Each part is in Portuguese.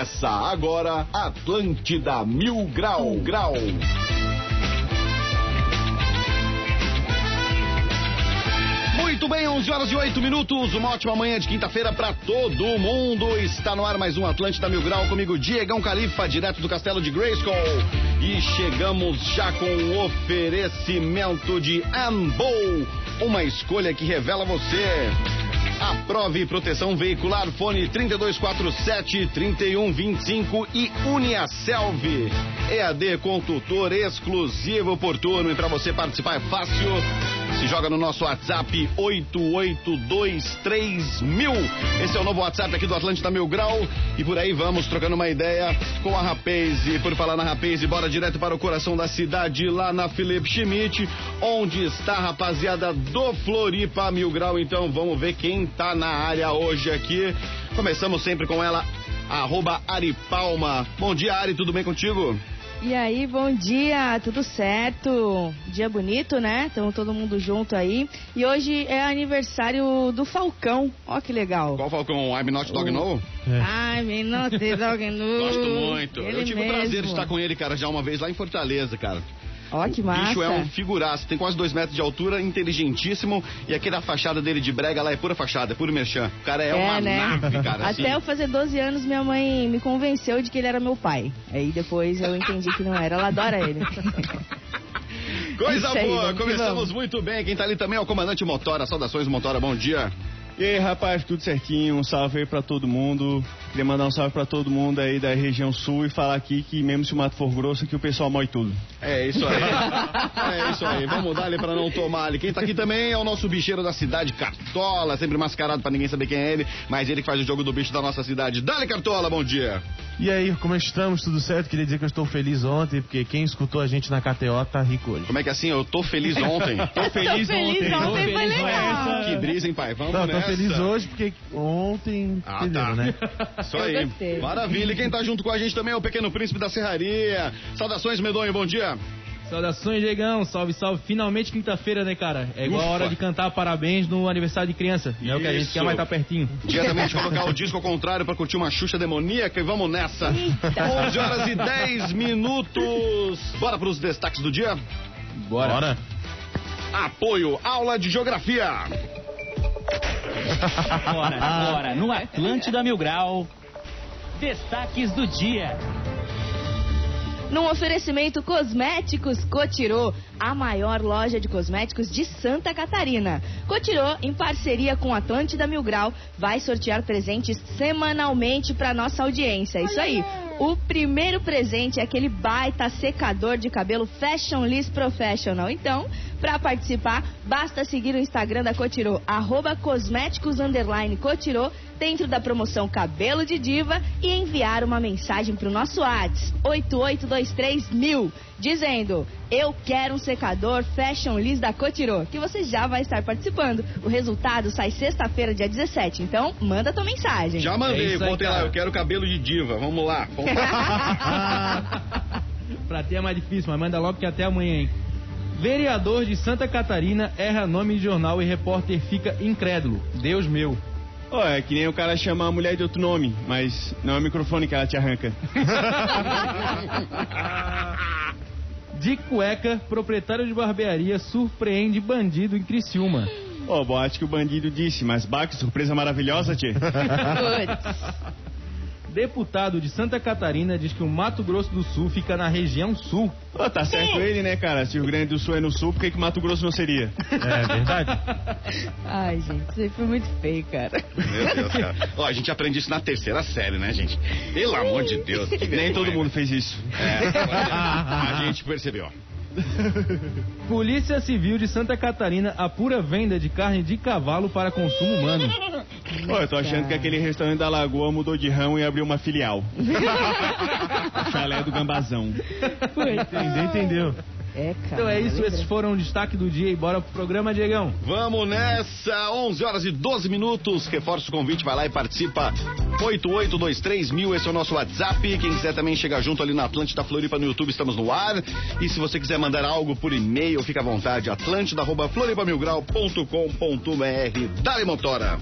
Começa agora Atlântida Mil Grau Grau. Muito bem, 11 horas e 8 minutos, uma ótima manhã de quinta-feira para todo mundo. Está no ar mais um Atlântida Mil Grau comigo, Diegão Califa, direto do castelo de Grayskull. E chegamos já com o oferecimento de Ambo, uma escolha que revela você. Aprove proteção veicular, fone 3247-3125 e Uniaselv. EAD com tutor exclusivo por turno. E para você participar é fácil. Se joga no nosso WhatsApp 8823mil. Esse é o novo WhatsApp aqui do Atlântida Mil Grau. E por aí vamos trocando uma ideia com a Rapaz. E por falar na Rapaz, bora direto para o coração da cidade, lá na Felipe Schmidt, onde está a rapaziada do Floripa Mil Grau. Então vamos ver quem tá na área hoje aqui. Começamos sempre com ela, arroba Ari Palma. Bom dia, Ari, tudo bem contigo? E aí, bom dia, tudo certo? Dia bonito, né? Estamos todo mundo junto aí. E hoje é aniversário do Falcão. Ó que legal. Qual Falcão? I'm not dog no? I'm not dog no. Gosto muito. Ele Eu tive mesmo. o prazer de estar com ele, cara, já uma vez lá em Fortaleza, cara. Ó que O massa. bicho é um figuraço, tem quase dois metros de altura, inteligentíssimo, e aquela fachada dele de brega lá é pura fachada, é puro merchan. O cara é, uma né? nave, cara. assim. Até eu fazer 12 anos, minha mãe me convenceu de que ele era meu pai. Aí depois eu entendi que não era. Ela adora ele. Coisa aí, boa, começamos muito bem. Quem tá ali também é o comandante Motora. Saudações, Motora, bom dia. E aí, rapaz, tudo certinho? Um salve aí pra todo mundo. Queria mandar um salve pra todo mundo aí da região sul e falar aqui que mesmo se o mato for grosso, que o pessoal mói tudo. É isso aí. é isso aí. Vamos dar ali pra não tomar ali. Quem tá aqui também é o nosso bicheiro da cidade, Cartola, sempre mascarado pra ninguém saber quem é ele, mas ele que faz o jogo do bicho da nossa cidade. Dale, Cartola, bom dia. E aí, como estamos? Tudo certo? Queria dizer que eu estou feliz ontem, porque quem escutou a gente na KTO tá rico hoje. Como é que é assim? Eu tô feliz ontem. Tô feliz, Tô feliz ontem. ontem, Tô foi feliz legal. Que brisa, hein, pai? Vamos Não, tô nessa. feliz hoje porque ontem, Ah, entendeu, tá. né? Isso aí. gostei. Maravilha. E quem tá junto com a gente também é o Pequeno Príncipe da Serraria. Saudações, Medonho, bom dia. Saudações, Diegão. Salve, salve. Finalmente quinta-feira, né, cara? É igual a Ufa. hora de cantar parabéns no aniversário de criança. É o que a gente quer mais estar pertinho. Dia também de colocar o disco ao contrário pra curtir uma Xuxa demoníaca e vamos nessa. 11 horas e 10 minutos. Bora pros destaques do dia? Bora. Bora. Apoio, aula de geografia. Agora, agora, no Atlântida Mil Grau. Destaques do dia. Num oferecimento Cosméticos Cotirô, a maior loja de cosméticos de Santa Catarina. Cotirô, em parceria com Atlântida Mil Grau, vai sortear presentes semanalmente para nossa audiência. Isso aí. O primeiro presente é aquele baita secador de cabelo Fashion List Professional. Então, para participar, basta seguir o Instagram da Cotirô, arroba cosméticos Cotirô, dentro da promoção Cabelo de Diva e enviar uma mensagem para o nosso WhatsApp 8823000 dizendo eu quero um secador Fashion List da Cotirô, que você já vai estar participando. O resultado sai sexta-feira, dia 17, então manda tua mensagem. Já mandei, É botei lá, eu quero cabelo de diva. Vamos lá. Vamos lá. pra ter é mais difícil, mas manda logo que até amanhã, hein? Vereador de Santa Catarina erra nome de jornal e repórter fica incrédulo. Deus meu. Ó, é que nem o cara chamar a mulher de outro nome, mas não é o microfone que ela te arranca. De cueca, proprietário de barbearia surpreende bandido em Criciúma. Ó, boate que o bandido disse, mas bah, que surpresa maravilhosa, tchê. Deputado de Santa Catarina diz que o Mato Grosso do Sul fica na região sul. Ó, tá certo ele, né, cara? Se o Rio Grande do Sul é no sul, por que, que Mato Grosso não seria? É verdade? Ai, gente, isso aí foi muito feio, cara. Meu Deus, cara. Ó, a gente aprende isso na terceira série, né, gente? Pelo amor de Deus. que Nem todo mundo né? fez isso. É, a gente percebeu. Polícia Civil de Santa Catarina apura venda de carne de cavalo para consumo humano. Ó, eu tô achando que aquele restaurante da Lagoa mudou de ramo e abriu uma filial. o chalé do Gambazão. Entendeu, entendeu. É, cara. Então é isso, esses foram o destaque do dia e bora pro programa, Diegão. Vamos nessa, 11 horas e 12 minutos. Reforça o convite, vai lá e participa. 8823 esse é o nosso WhatsApp. Quem quiser também chegar junto ali na Atlântida Floripa no YouTube, estamos no ar. E se você quiser mandar algo por e-mail, fica à vontade, atlântida.floripamilgrau.com.br. Dale Motora.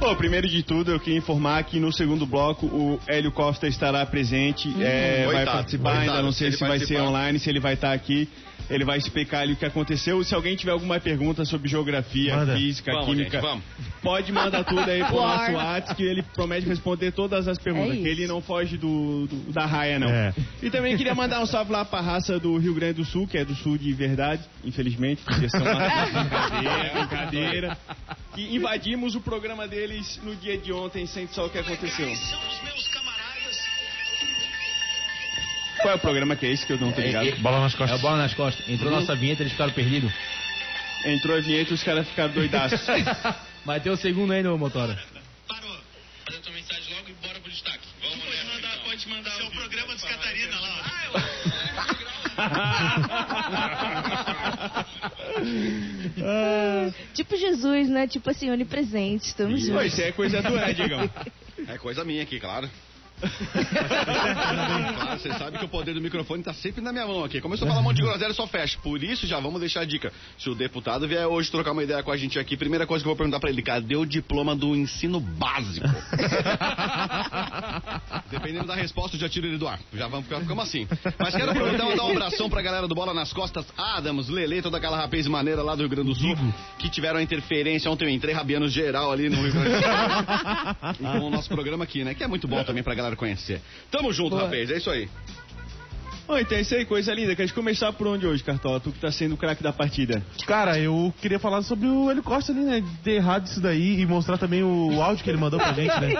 Bom, primeiro de tudo, eu queria informar que no segundo bloco o Hélio Costa estará presente, é, vai participar, ainda não se sei ele se vai ser online, se ele vai estar aqui. Ele vai explicar ali o que aconteceu. Se alguém tiver alguma pergunta sobre geografia, Manda. física, Vamos, química, gente, vamos. pode mandar tudo aí pro nosso WhatsApp, que ele promete responder todas as perguntas, É que ele não foge do, do- da raia, não. É. E também queria mandar um salve lá pra raça do Rio Grande do Sul, que é do sul de verdade, infelizmente, porque são brincadeira, brincadeira. Que invadimos o programa deles no dia de ontem, sem só o que aconteceu. Qual é o programa que é esse que eu não tô ligado? Bola nas É costas. o bola nas costas. Entrou nossa vinheta, eles ficaram perdidos. Entrou a vinheta e os caras ficaram doidaços. Vai ter o segundo aí, no Motora. Parou. Manda tua mensagem logo e bora pro destaque. Vamos pode mandar, pode mandar. Seu programa dos Catarina lá. Tipo Jesus, né? Tipo assim, onipresente. Estamos juntos. isso é coisa do Ed, Digão. É coisa minha aqui, claro. Você sabe que o poder do microfone tá sempre na minha mão aqui. Começou a falar um monte de groselha, só fecha. Por isso, já vamos deixar a dica. Se o deputado vier hoje trocar uma ideia com a gente aqui, primeira coisa que eu vou perguntar pra ele, cadê o diploma do ensino básico? Dependendo da resposta, eu já tiro ele do ar. Já vamos ficar ficamos assim. Mas quero aproveitar e mandar um abração pra galera do Bola nas Costas, Adams, Lele, toda aquela rapaz maneira lá do Rio Grande do Sul, que tiveram a interferência. Ontem eu entrei rabiando geral ali no Rio Grande do Sul. Com o nosso programa aqui, né? Que é muito bom também pra galera conhecer. Tamo junto, Boa. rapaz. É isso aí. Bom, então é isso aí, coisa linda. Quer começar por onde hoje, Cartola? Tu que tá sendo o craque da partida. Cara, eu queria falar sobre o Hélio Costa ali, né? De ter errado isso daí e mostrar também o áudio que ele mandou pra gente, né?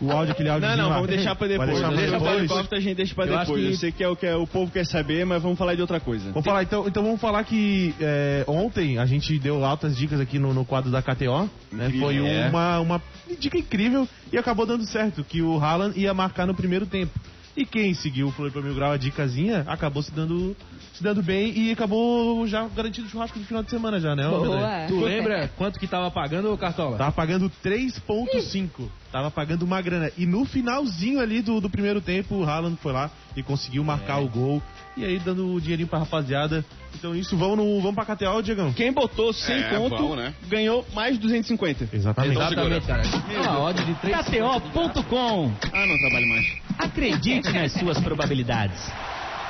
O áudio, aquele áudio. Não, não, vamos deixar pra depois. deixar Deixa pra depois. helicóptero, a gente deixa pra Eu depois. que- Eu sei que é o que é- o povo quer saber, mas vamos falar de outra coisa. Vamos falar, então, então vamos falar que é, ontem a gente deu altas dicas aqui no, no quadro da KTO, né? Incrível, Foi é. uma, uma dica incrível e acabou dando certo, que o Haaland ia marcar no primeiro tempo. E quem seguiu o Floripa Mil Grau, a dicasinha, acabou se dando, se dando bem e acabou já garantindo o churrasco de final de semana já, né? Boa. Tu lembra quanto que tava pagando, Cartola? Tava pagando 3.5. Tava pagando uma grana. E no finalzinho ali do, do primeiro tempo, o Haaland foi lá e conseguiu marcar o gol. E aí dando o dinheirinho pra rapaziada. Então isso, vamos, no, vamos pra KTO, Diegão? Quem botou 100 É, conto né? ganhou mais de 250. Exatamente. Exatamente, cara. Uma odd de 3 KTO.com. Ah, não trabalho mais. Acredite nas suas probabilidades.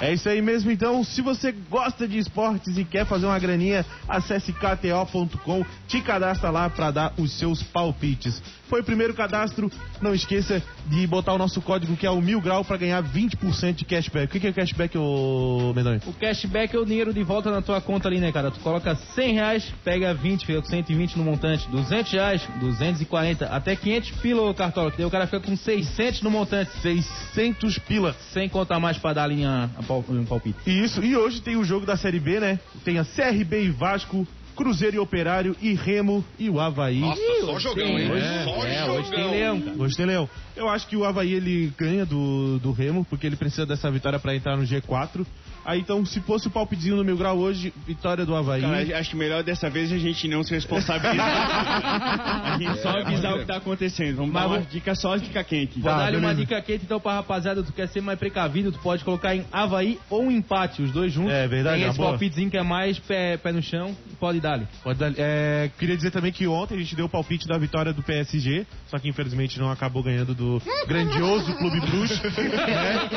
É isso aí mesmo, então. Se você gosta de esportes e quer fazer uma graninha, acesse kto.com, te cadastra lá pra dar os seus palpites. Foi o primeiro cadastro, não esqueça de botar o nosso código que é o mil grau pra ganhar 20% de cashback. O que que é cashback, ô Medonho? O cashback é o dinheiro de volta na tua conta ali, né, cara? Tu coloca 100 reais, pega 20, fica com 120 no montante. 200 reais, 240. Até 500 pila, ô Cartola, que daí o cara fica com 600 no montante. 600 pila. Sem contar mais pra dar a linha, a pal- um palpite. Isso, e hoje tem o jogo da Série B, né? Tem a CRB e Vasco, Cruzeiro e Operário, e Remo e o Havaí. Nossa, só jogão, hein? É, só é, jogão. hoje tem leão. Hoje tem Leão. Eu acho que o Havaí ele ganha do, do Remo, porque ele precisa dessa vitória pra entrar no G4. Aí então, se fosse o palpitezinho no mil grau hoje, vitória do Havaí. Cara, acho que melhor dessa vez a gente não se responsabilizar. a gente só avisar o que tá acontecendo. Vamos Mas dar uma vou- dica só, dica quente. Vou Tá, dar-lhe uma dica quente então pra rapaziada, tu quer ser mais precavido, tu pode colocar em Havaí ou empate, os dois juntos. É verdade, Tem uma esse boa. palpitezinho que é mais pé, pé no chão, pode dar-lhe. Pode dar- é, queria dizer também que ontem a gente deu o palpite da vitória do PSG, só que infelizmente não acabou ganhando do grandioso Clube Bruges, né?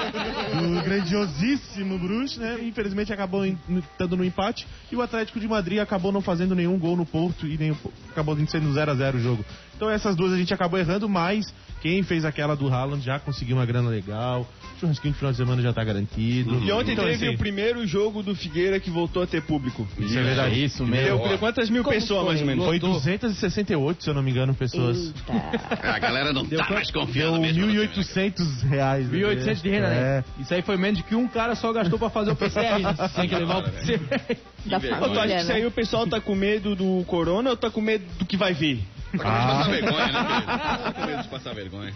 Do grandiosíssimo Né? Infelizmente acabou estando no empate e o Atlético de Madrid acabou não fazendo nenhum gol no Porto e nem acabou sendo 0 a 0 o jogo. Então essas duas a gente acabou errando, mas quem fez aquela do Haaland já conseguiu uma grana legal. Churrasquinho de final de semana já tá garantido. E ontem Então, teve assim, o primeiro jogo do Figueira que voltou a ter público. Isso é verdade. isso Deu, deu quantas mil Como pessoas, foi? mais ou menos? Foi Lotou. 268, se eu não me engano, pessoas. É, A galera não tá mais Deu confiando mesmo. no time, né? 1.800 reais. né? 1.800 de renda, É. né? Isso aí foi menos que um cara só gastou pra fazer o PCR, né? Tem que levar o PCR. Tu acha que isso aí né? o pessoal tá com medo do corona ou tá com medo do que vai vir? Tá com medo de passar vergonha, né? Tá medo de passar vergonha.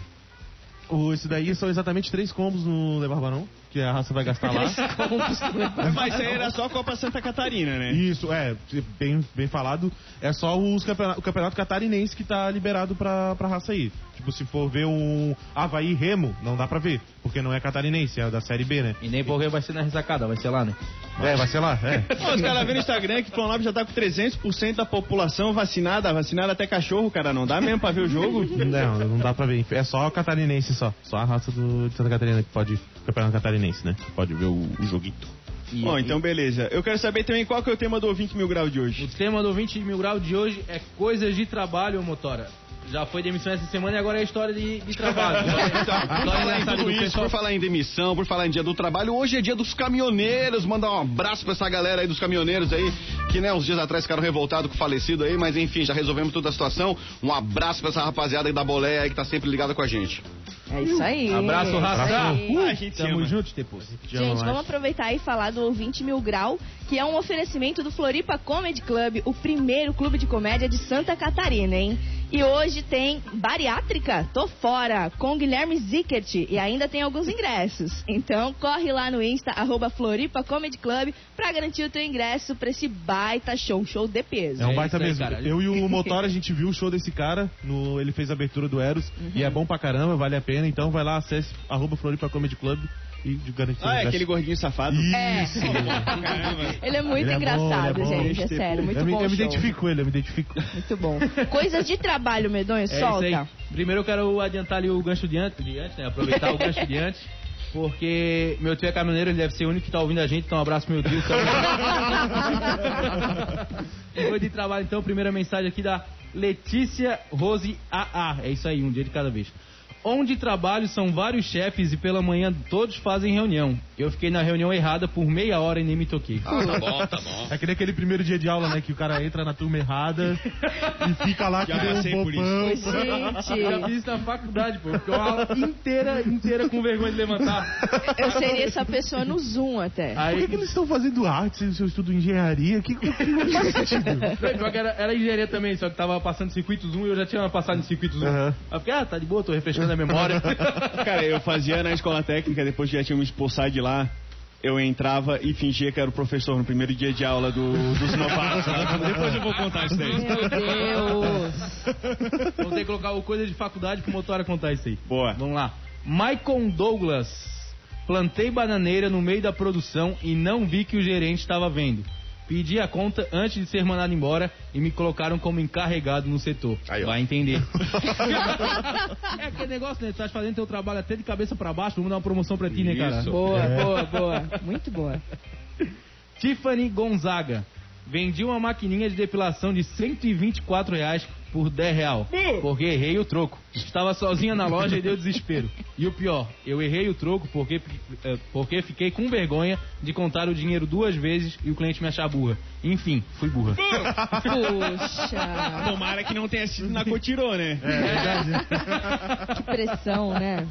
O, esse daí são exatamente três combos no Levar Barão. Que a raça vai gastar lá. Mas aí era só a Copa Santa Catarina, né? Isso, é, bem, bem falado. É só os campeonato, o campeonato catarinense que tá liberado pra, pra raça aí. Tipo, se for ver um Havaí Remo, não dá pra ver, porque não é catarinense, é da Série B, né? E nem porque vai ser na ressacada, vai ser lá, né? É, vai ser lá, é. Pô, os caras vêem no Instagram que Florianópolis já tá com 300% da população vacinada, vacinada até cachorro, cara. Não dá mesmo pra ver o jogo? Não, não dá pra ver. É só catarinense só. Só a raça do, de Santa Catarina que pode. Campeonato catarinense, né? Pode ver o, o joguito. E- Bom, então beleza. Eu quero saber também qual que é o tema do ouvinte mil grau de O hoje. tema do 20 mil grau de hoje é coisas de trabalho, motora. Já foi demissão essa semana e agora é história de, de trabalho. Por História falar em tudo do isso, por falar em demissão, por falar em dia do trabalho, hoje é dia dos caminhoneiros. Mandar um abraço pra essa galera aí dos caminhoneiros aí, que né, uns dias atrás ficaram revoltados com o falecido aí, mas enfim, já resolvemos toda a situação. Um abraço pra essa rapaziada aí da boleia aí que tá sempre ligada com a gente. É isso aí. Abraço, raça. Isso aí. Ah, a gente Tamo ama. depois. Gente, vamos aproveitar e falar do 20 Mil Grau, que é um oferecimento do Floripa Comedy Club, o primeiro clube de comédia de Santa Catarina, hein? E hoje tem Bariátrica, tô fora, com Guilherme Zickert, e ainda tem alguns ingressos. Então corre lá no Insta, arroba Floripa Comedy Club, pra garantir o teu ingresso pra esse baita show, show de peso. É um É baita aí, mesmo. cara. Eu e o Motor, a gente viu o show desse cara, no, ele fez a abertura do Eros, Uhum. e é bom pra caramba, vale a pena. Então vai lá, acesse arroba Floripa Comedy Club e de garantir Ah, é aquele gordinho safado. Isso! Ele é muito Ele é bom, engraçado, é bom. gente, é sério, muito eu me, bom eu me identifico com ele, eu me identifico. Muito bom. Coisas de trabalho, Medonho, É isso solta. aí. Primeiro eu quero adiantar ali o gancho de antes, de antes, né? Aproveitar o gancho de antes. Porque meu tio é caminhoneiro, ele deve ser o único que tá ouvindo a gente, então um abraço meu tio. Então... Foi de trabalho, então, primeira mensagem aqui da Letícia Rose AA. É isso aí, um dia de cada vez. Onde trabalho são vários chefes e pela manhã todos fazem reunião. Eu fiquei na reunião errada por meia hora e nem me toquei. Ah, tá bom, tá bom. É que nem aquele primeiro dia de aula, né? Que o cara entra na turma errada e fica lá Já que nem passei um por bobão. Gente. Já fiz isso na faculdade, pô. Ficou uma aula inteira, inteira com vergonha de levantar. Eu seria essa pessoa no Zoom até. Por Aí, que, que eles estão fazendo arte se eu estudo engenharia? Que, que, que não faz sentido. Não, pior que era, era engenharia também, só que tava passando circuitos 1 e eu já tinha passado em circuitos 1. Aham. Aí eu fiquei, ah, tá de boa, tô refrescando a memória. Cara, eu fazia na escola técnica, depois já tinha me expulsado de lá, eu entrava e fingia que era o professor no primeiro dia de aula do, dos novatos. lá. Depois eu vou contar isso daí. Meu Deus. Vou ter que colocar o coisa de faculdade pro motora contar isso aí. Boa. Vamos lá. Maicon Douglas. Plantei bananeira no meio da produção e não vi que o gerente estava vendo. Pedi a conta antes de ser mandado embora e me colocaram como encarregado no setor. Aí. Vai entender. é aquele negócio, né? Tu tá fazendo teu trabalho até de cabeça pra baixo, vamos dar uma promoção pra ti, né, cara? Boa, É. boa, boa. Muito boa. Tiffany Gonzaga. Vendi uma maquininha de depilação de 124 reais por 10 real. Porque errei o troco. Estava sozinha na loja e deu desespero. E o pior, eu errei o troco porque, eh, porque fiquei com vergonha de contar o dinheiro duas vezes e o cliente me achar burra. Enfim, fui burra. Puxa, Tomara que não tenha sido na Cotirô, né? que pressão, né?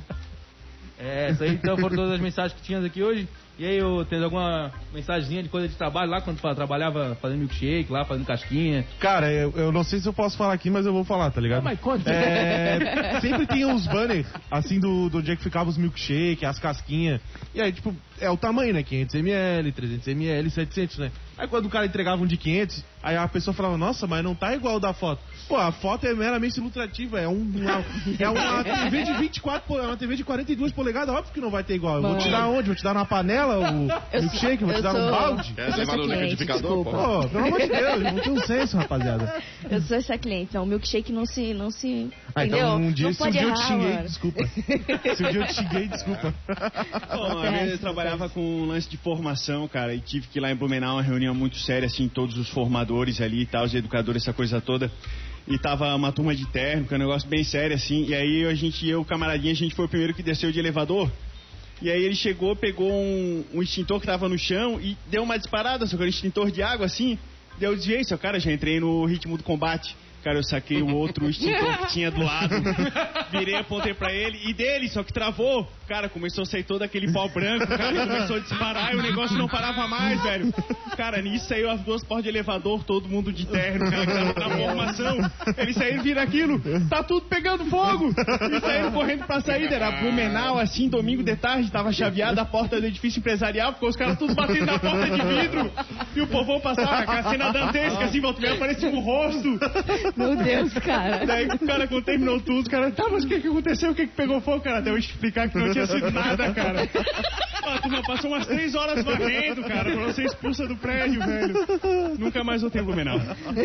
É, isso aí então foram todas as mensagens que tínhamos aqui hoje. E aí, eu tens alguma mensagenzinha de coisa de trabalho lá quando trabalhava fazendo milkshake, lá fazendo casquinha? Cara, eu, eu não sei se eu posso falar aqui, mas eu vou falar, tá ligado? Ah, mas conta. É, sempre tinha uns banners, assim, do, do dia que ficava os milkshake, as casquinhas. E aí, tipo, é o tamanho, né? 500ml, 300ml, 700, né? Aí quando o cara entregava um de 500, aí a pessoa falava, nossa, mas não tá igual o da foto. Pô, a foto é meramente ilustrativa, é, um, uma, é uma TV de 24, pole- é uma TV de 42 polegadas, óbvio que não vai ter igual. Eu vou te dar onde? Vou te dar numa panela o milkshake? Vou te dar um sou- balde? Quer levar no cliente, liquidificador, desculpa. pô? Pô, pelo amor de Deus, não tem um senso, rapaziada. Eu sou essa cliente, não. Milkshake não se. Não se Ah, entendeu? então um dia, não se um dia eu te errar, xinguei, mano. desculpa. Se um dia eu te xinguei, desculpa. Pô, uma vez eu trabalhava com um lance de formação, cara, e tive que ir lá em Blumenau, uma reunião muito séria, assim, todos os formadores ali e tal, os educadores, essa coisa toda. E tava uma turma de é um negócio bem sério, assim, e aí a gente, eu, camaradinha, a gente foi o primeiro que desceu de elevador. E aí ele chegou, pegou um, um extintor que tava no chão e deu uma disparada, só que era um extintor de água, assim, deu desviei, só cara, já entrei no ritmo do combate. Cara, eu saquei o outro extintor que tinha do lado. Virei, apontei pra ele. E dele, só que travou. Cara, começou a sair todo aquele pau branco. Cara, começou a disparar e o negócio não parava mais, velho. Cara, nisso saiu as duas portas de elevador, todo mundo de terno, cara, que tava na formação. Eles saíram, viram aquilo. Tá tudo pegando fogo. E saíram correndo pra saída. Era Blumenau, assim, domingo de tarde. Tava chaveada a porta do edifício empresarial, ficou os caras tudo batendo na porta de vidro. E o povão passava a cena dantesca, assim, volta aparecia um rosto. Meu Deus, cara. Daí o cara, quando terminou tudo, o cara, tá, mas o que que aconteceu? O que que pegou fogo, cara? Até eu explicar que não tinha sido nada, cara. A turma passou umas três horas varrendo, cara, pra você expulsa do prédio, velho. Nunca mais voltei em Blumenau.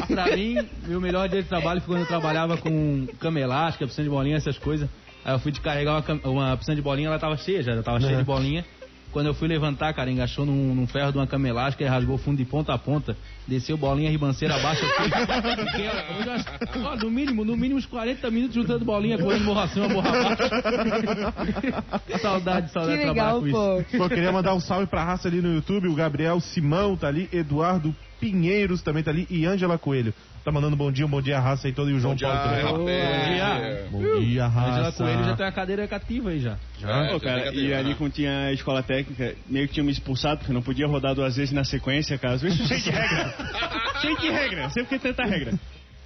Pra mim, meu melhor dia de trabalho foi quando eu trabalhava com cama elástica, piscina de bolinha, essas coisas. Aí eu fui de carregar uma, uma piscina de bolinha, ela tava cheia já, já tava cheia de bolinha. Quando eu fui levantar, cara, engaixou num, num ferro de uma cama elástica e rasgou o fundo de ponta a ponta. Desceu bolinha, ribanceira abaixo. assim. Fiquei, eu acho- ó, no mínimo, no mínimo uns 40 minutos juntando bolinha, correndo morro acima, morro abaixo. saudade, Que saudade de trabalhar legal, com isso. pô. Pô, eu queria mandar um salve pra raça ali no YouTube. O Gabriel Simão tá ali, Eduardo Pinheiros também tá ali e Ângela Coelho. Tá mandando bom dia, um bom dia a raça aí todo e o João Bom dia, Paulo também. rapaz. Bom dia, Angela raça. Coelho já tem uma cadeira cativa aí já. Já, Pô, cara, e ali quando tinha a escola técnica, meio que tinha me expulsado, porque eu não podia rodar duas vezes na sequência, cara. Às vezes cheio de regra. cheio de regra, sempre que tanta regra.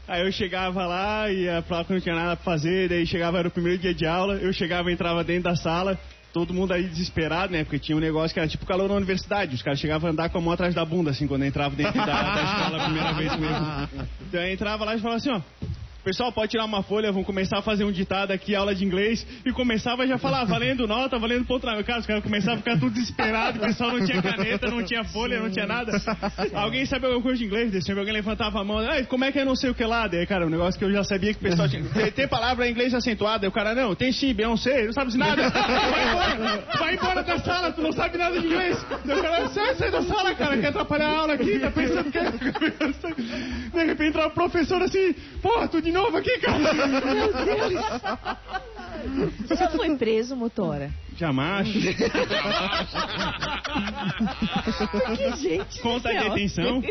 Aí eu chegava lá e falar que não tinha nada pra fazer, daí chegava, era o primeiro dia de aula, eu chegava, entrava dentro da sala, todo mundo aí desesperado, né? Porque tinha um negócio que era tipo calor na universidade, os caras chegavam a andar com a mão atrás da bunda, assim, quando entrava dentro da, da escola a primeira vez mesmo. Então eu entrava lá e falava assim, ó. Pessoal, pode tirar uma folha, vamos começar a fazer um ditado aqui, aula de inglês. E começava já a falar, valendo nota, valendo ponto. Cara, os caras começavam a ficar tudo desesperado, o pessoal não tinha caneta, não tinha folha, não tinha nada. Alguém sabe alguma coisa de inglês? Sempre alguém levantava a mão, como é que é não sei o que lá? Daí, cara, um negócio que eu já sabia que o pessoal tinha. Tem, tem palavra em inglês acentuada, o cara, não, tem sim, não sei, não sabe de nada. Vai embora, vai embora da sala, tu não sabe nada de inglês. Daí o cara, sai, sai da sala, cara, quer atrapalhar a aula aqui, tá pensando que é. De repente entra o professor assim, porra, tu de novo aqui, cara. Você já foi preso, motora? Jamais. Que gente. Conta a especial. detenção.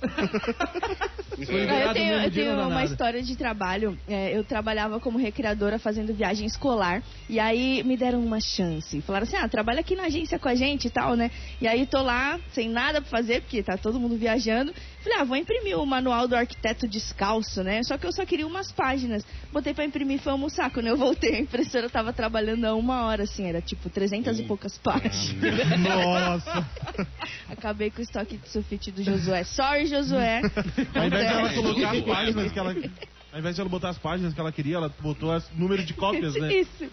Eu tenho, eu tenho uma nada. história de trabalho. É, eu trabalhava como recreadora fazendo viagem escolar. E aí me deram uma chance. Falaram assim: ah, trabalha aqui na agência com a gente e tal, né? E aí tô lá, sem nada pra fazer, porque tá todo mundo viajando. Falei, ah, vou imprimir o manual do arquiteto descalço, né? Só que eu só queria umas páginas. Botei pra imprimir e foi almoçar. Quando eu voltei, a impressora tava trabalhando há uma hora, assim, era tipo 300 e poucas páginas. Nossa. Acabei com o estoque de sulfite do Josué. Sorry, Josué. Ao invés de ela colocar as páginas que ela. Ao invés de ela botar as páginas que ela queria, ela botou o número de cópias, né? Isso.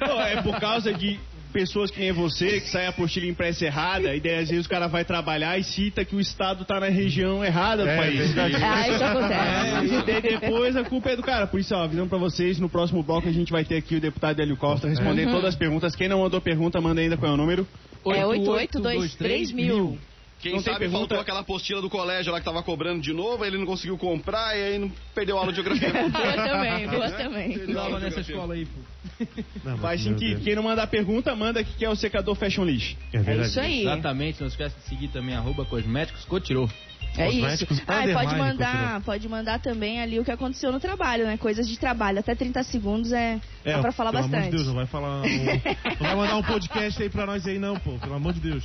Não, é por causa de pessoas que nem você, que sai a apostila impressa errada, e daí às vezes o cara vai trabalhar e cita que o Estado tá na região errada do É, país. isso É, acontece. e daí depois a culpa é do cara. Por isso, ó, avisando pra vocês, no próximo bloco a gente vai ter aqui o deputado Hélio Costa respondendo todas as perguntas. Quem não mandou pergunta, manda ainda qual é o número. É 8823 mil. Quem Não sabe pergunta? faltou aquela apostila do colégio lá que tava cobrando de novo, ele não conseguiu comprar e aí não perdeu a aula de geografia. Boa também, boa também. Estudava nessa escola aí, pô. Não, Faz sentido. Quem não mandar pergunta, manda que é o secador Fashion List. É É isso aí. Exatamente, não esquece de seguir também arroba cosméticos cotirô. É isso. Ah, e pode mandar, pode mandar também ali o que aconteceu no trabalho, né? Coisas de trabalho. Até 30 segundos é, dá pra falar pelo amor bastante. de Deus, não vai falar. um- não vai mandar um podcast aí pra nós aí, não, pô. Pelo amor de Deus.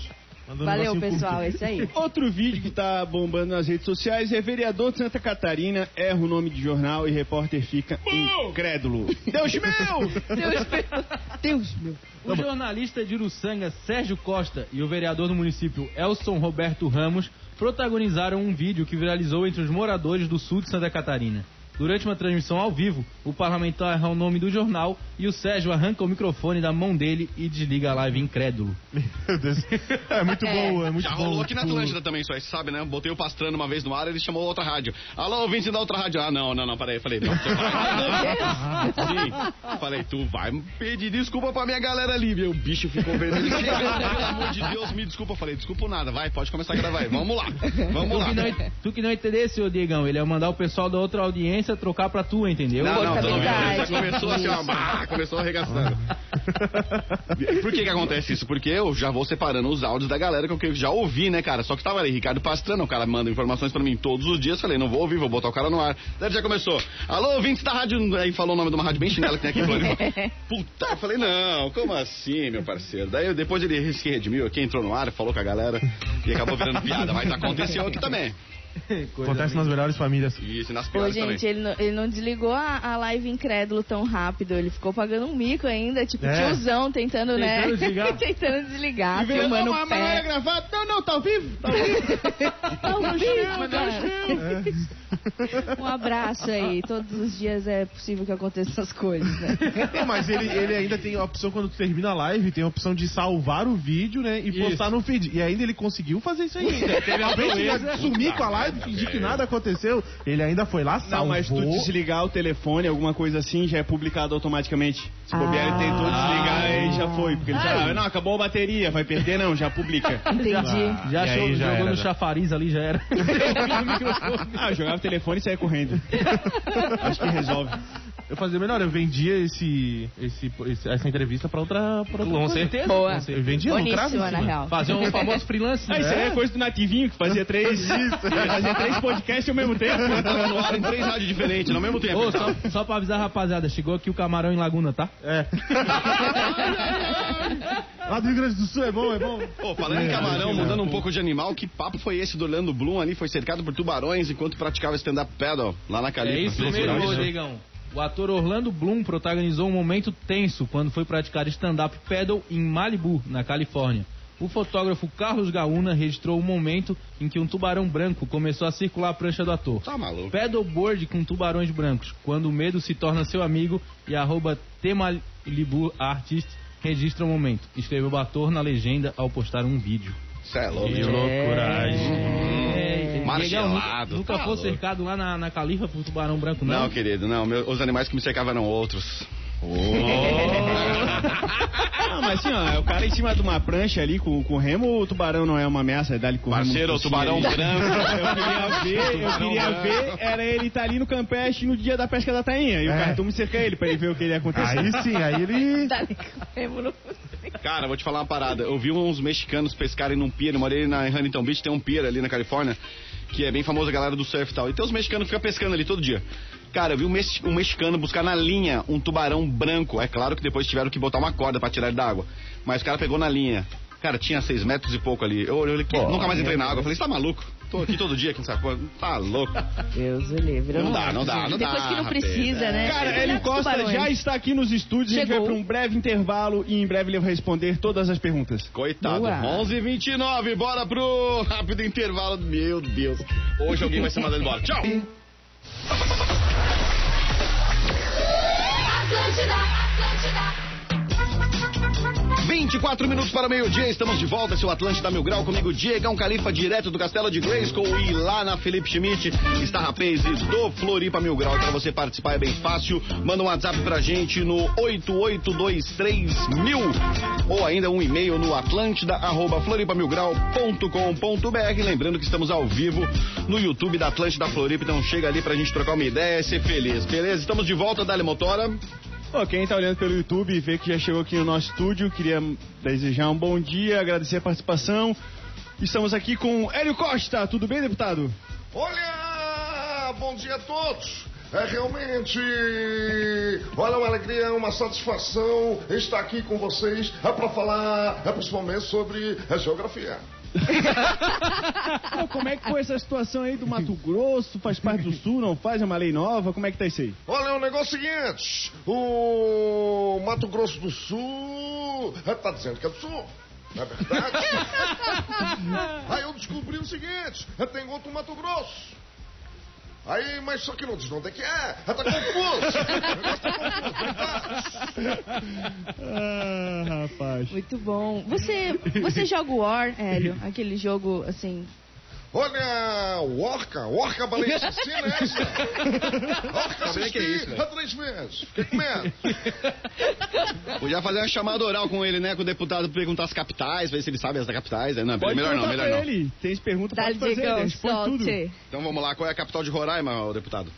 Manda um Valeu, pessoal, é isso aí. Outro vídeo que tá bombando nas redes sociais é vereador de Santa Catarina, erra o nome de jornal e repórter fica incrédulo. Deus meu! Deus meu. Deus meu. O jornalista de Uruçanga, Sérgio Costa, e o vereador do município, Elson Roberto Ramos, protagonizaram um vídeo que viralizou entre os moradores do sul de Santa Catarina. Durante uma transmissão ao vivo, o parlamentar erra o nome do jornal e o Sérgio arranca o microfone da mão dele e desliga a live incrédulo. Meu Deus. É muito É. bom, é muito Já bom. rolou aqui na tipo, Atlântida também, isso aí, você sabe, né? Botei o Pastrano uma vez no ar, ele chamou outra rádio. Alô, ouvinte da outra rádio. Ah, não, não, não, peraí. Falei, não, você vai. Sim. Falei, tu vai pedir desculpa pra minha galera ali, meu. O bicho ficou vermelho. Pelo amor de Deus, me desculpa. Falei, desculpa nada, vai, pode começar a gravar aí. Vamos lá, vamos Tu lá. que, não, tu que não entendesse, ô Diegão, ele ia mandar o pessoal da outra audiência trocar pra tua, entendeu? Não, não, tu não viu. Já começou assim, ó, bah, começou arregaçando. Por que que acontece isso? Porque eu já vou separando os áudios da galera que eu já ouvi, né, cara? Só que tava ali, Ricardo Pastrana, o cara manda informações pra mim todos os dias. Falei, não vou ouvir, vou botar o cara no ar. Daí já começou. Alô, ouvintes da rádio. Aí falou o nome de uma rádio bem chinela que tem aqui em Floripa. Puta, eu falei, não, como assim, meu parceiro? Daí eu- depois ele se redimiu aqui, entrou no ar, falou com a galera e acabou virando piada. Mas aconteceu aqui também. Acontece nas melhores famílias. Isso, e nas Pô, piores gente, também. ele não, ele não desligou a, a live incrédulo tão rápido. Ele ficou pagando um mico ainda, tipo É. tiozão, tentando, né? Tentando desligar. tentando desligar, E veio, "Não, mas não é gravado. Não, não, tá ao vivo. Tá ao vivo. Tá ao vivo. Um abraço aí. Todos os dias é possível que aconteçam essas coisas, né? Não, mas ele, ele ainda tem a opção, quando termina a live, tem a opção de salvar o vídeo, né? E postar no feed. E ainda ele conseguiu fazer isso aí. Teve a vez de sumir com a live, fingir que nada aconteceu. Ele ainda foi lá, Não, salvou. mas tu desligar o telefone, alguma coisa assim, já é publicado automaticamente. Se bobear, ele tentou desligar e já foi. Porque ele já, não, acabou a bateria, vai perder não, já publica. Entendi. Já, E show- aí já jogou era, no chafariz ali, já era. Ah, jogava o telefone e saía correndo. Acho que resolve. Eu fazia melhor, eu vendia esse, esse, esse- essa entrevista pra outra, pra outra Com coisa. certeza. Boa. Eu vendia, lucrava em cima. real. Fazer um famoso freelance. Ah, isso aí né? é coisa do nativinho que fazia três. fazia três podcasts ao mesmo tempo. Tava no ar em três rádios diferentes, no mesmo tempo. Ô, só, só pra avisar, rapaziada, chegou aqui o camarão em Laguna, tá? É. Lá do Rio Grande do Sul é bom, é bom. Pô, falando em camarão, mudando um pouco de animal, que papo foi esse do Orlando Bloom ali? Foi cercado por tubarões enquanto praticava stand-up paddle lá na Califa. É isso mesmo. Rodrigão. O ator Orlando Bloom protagonizou um momento tenso quando foi praticar stand-up paddle em Malibu, na Califórnia. O fotógrafo Carlos Gaúna registrou o momento em que um tubarão branco começou a circular a prancha do ator. Tá maluco. Paddleboard com tubarões brancos, quando o medo se torna seu amigo e arroba Temalibu Artist registra o momento. Escreveu o ator na legenda ao postar um vídeo. Cê é louco. Que loucuragem. É, Margelado, Diegão, nunca tá foi cercado lá na, na Califa por tubarão branco, não? Não, querido, não. meu- os animais que me cercavam eram outros. Não, mas assim, ó, o cara em cima de uma prancha ali com, com remo, o tubarão não é uma ameaça, é dar-lhe com o remo Parceiro, no o tubarão branco. Eu queria ver, eu queria ver, era ele estar ali no Campeche no dia da pesca da tainha. E o É. cartão me cerca ele pra ele ver o que ia acontecer. Aí sim, aí ele. Tá o Cara, vou te falar uma parada. Eu vi uns mexicanos pescarem num pier. Eu morei na Huntington Beach, tem um pier ali na Califórnia, que é bem famoso a galera do surf e tal. E tem os mexicanos que ficam pescando ali todo dia. Cara, eu vi um, mex- mexicano buscar na linha um tubarão branco. É claro que depois tiveram que botar uma corda pra tirar ele da água. Mas o cara pegou na linha. Cara, tinha seis metros e pouco ali. Eu olhei nunca mais entrei na água. Eu falei, você tá maluco? Tô aqui todo dia aqui nessa porra. Tá louco. Deus o livre. eu Não dá, não dá, não dá. Depois que não precisa, né? Cara, Olha Hélio os Costa já está aqui nos estúdios. A gente vai Chegou. para um breve intervalo e em breve ele vai responder todas as perguntas. Coitado. Boa. 11h29, bora pro rápido intervalo. Meu Deus. Hoje alguém vai ser mandado embora. Tchau. Atlântida, Atlântida. 24 minutos para meio-dia, estamos de volta, seu Atlântida Mil Grau, comigo Diegão Califa, direto do Castelo de Grayskull e lá na Felipe Schmidt está Rapaz do Floripa Mil Grau. Para você participar é bem fácil, manda um WhatsApp pra gente no 8823000 ou ainda um e-mail no atlântida.floripamilgrau.com.br. Lembrando que estamos ao vivo no YouTube da Atlântida Floripa, então chega ali pra gente trocar uma ideia e ser feliz, beleza? Estamos de volta, Dali Motora. Ó, quem tá olhando pelo YouTube e vê que já chegou aqui no nosso estúdio, queria desejar um bom dia, agradecer a participação. Estamos aqui com Hélio Costa. Tudo bem, deputado? Olha, bom dia a todos. É realmente, olha, uma alegria, uma satisfação estar aqui com vocês é para falar, é principalmente sobre a geografia. Pô, como é que foi essa situação aí do Mato Grosso? Faz parte do Sul, não faz? É uma lei nova? Como é que tá isso aí? Olha, o negócio é o seguinte, o Mato Grosso do Sul está dizendo que é do Sul. Não é verdade? Aí eu descobri o seguinte, tem outro Mato Grosso. Aí, mas só que não diz onde é que é. Tá confuso. O negócio tá confuso? Ah, rapaz. Muito bom. Você, você joga War, Hélio? Aquele jogo, assim... Olha, o Orca, o Orca baleia assassina é essa? Orca que é isso, há três meses. Fiquei com medo. Podia fazer uma chamada oral com ele, né? Com o deputado perguntar as capitais, ver se ele sabe as capitais. Não, Pode melhor não, melhor pra não. ele. Tem pergunta, Dá pode fazer, ele responde tudo. Então vamos lá, qual é a capital de Roraima, ô deputado?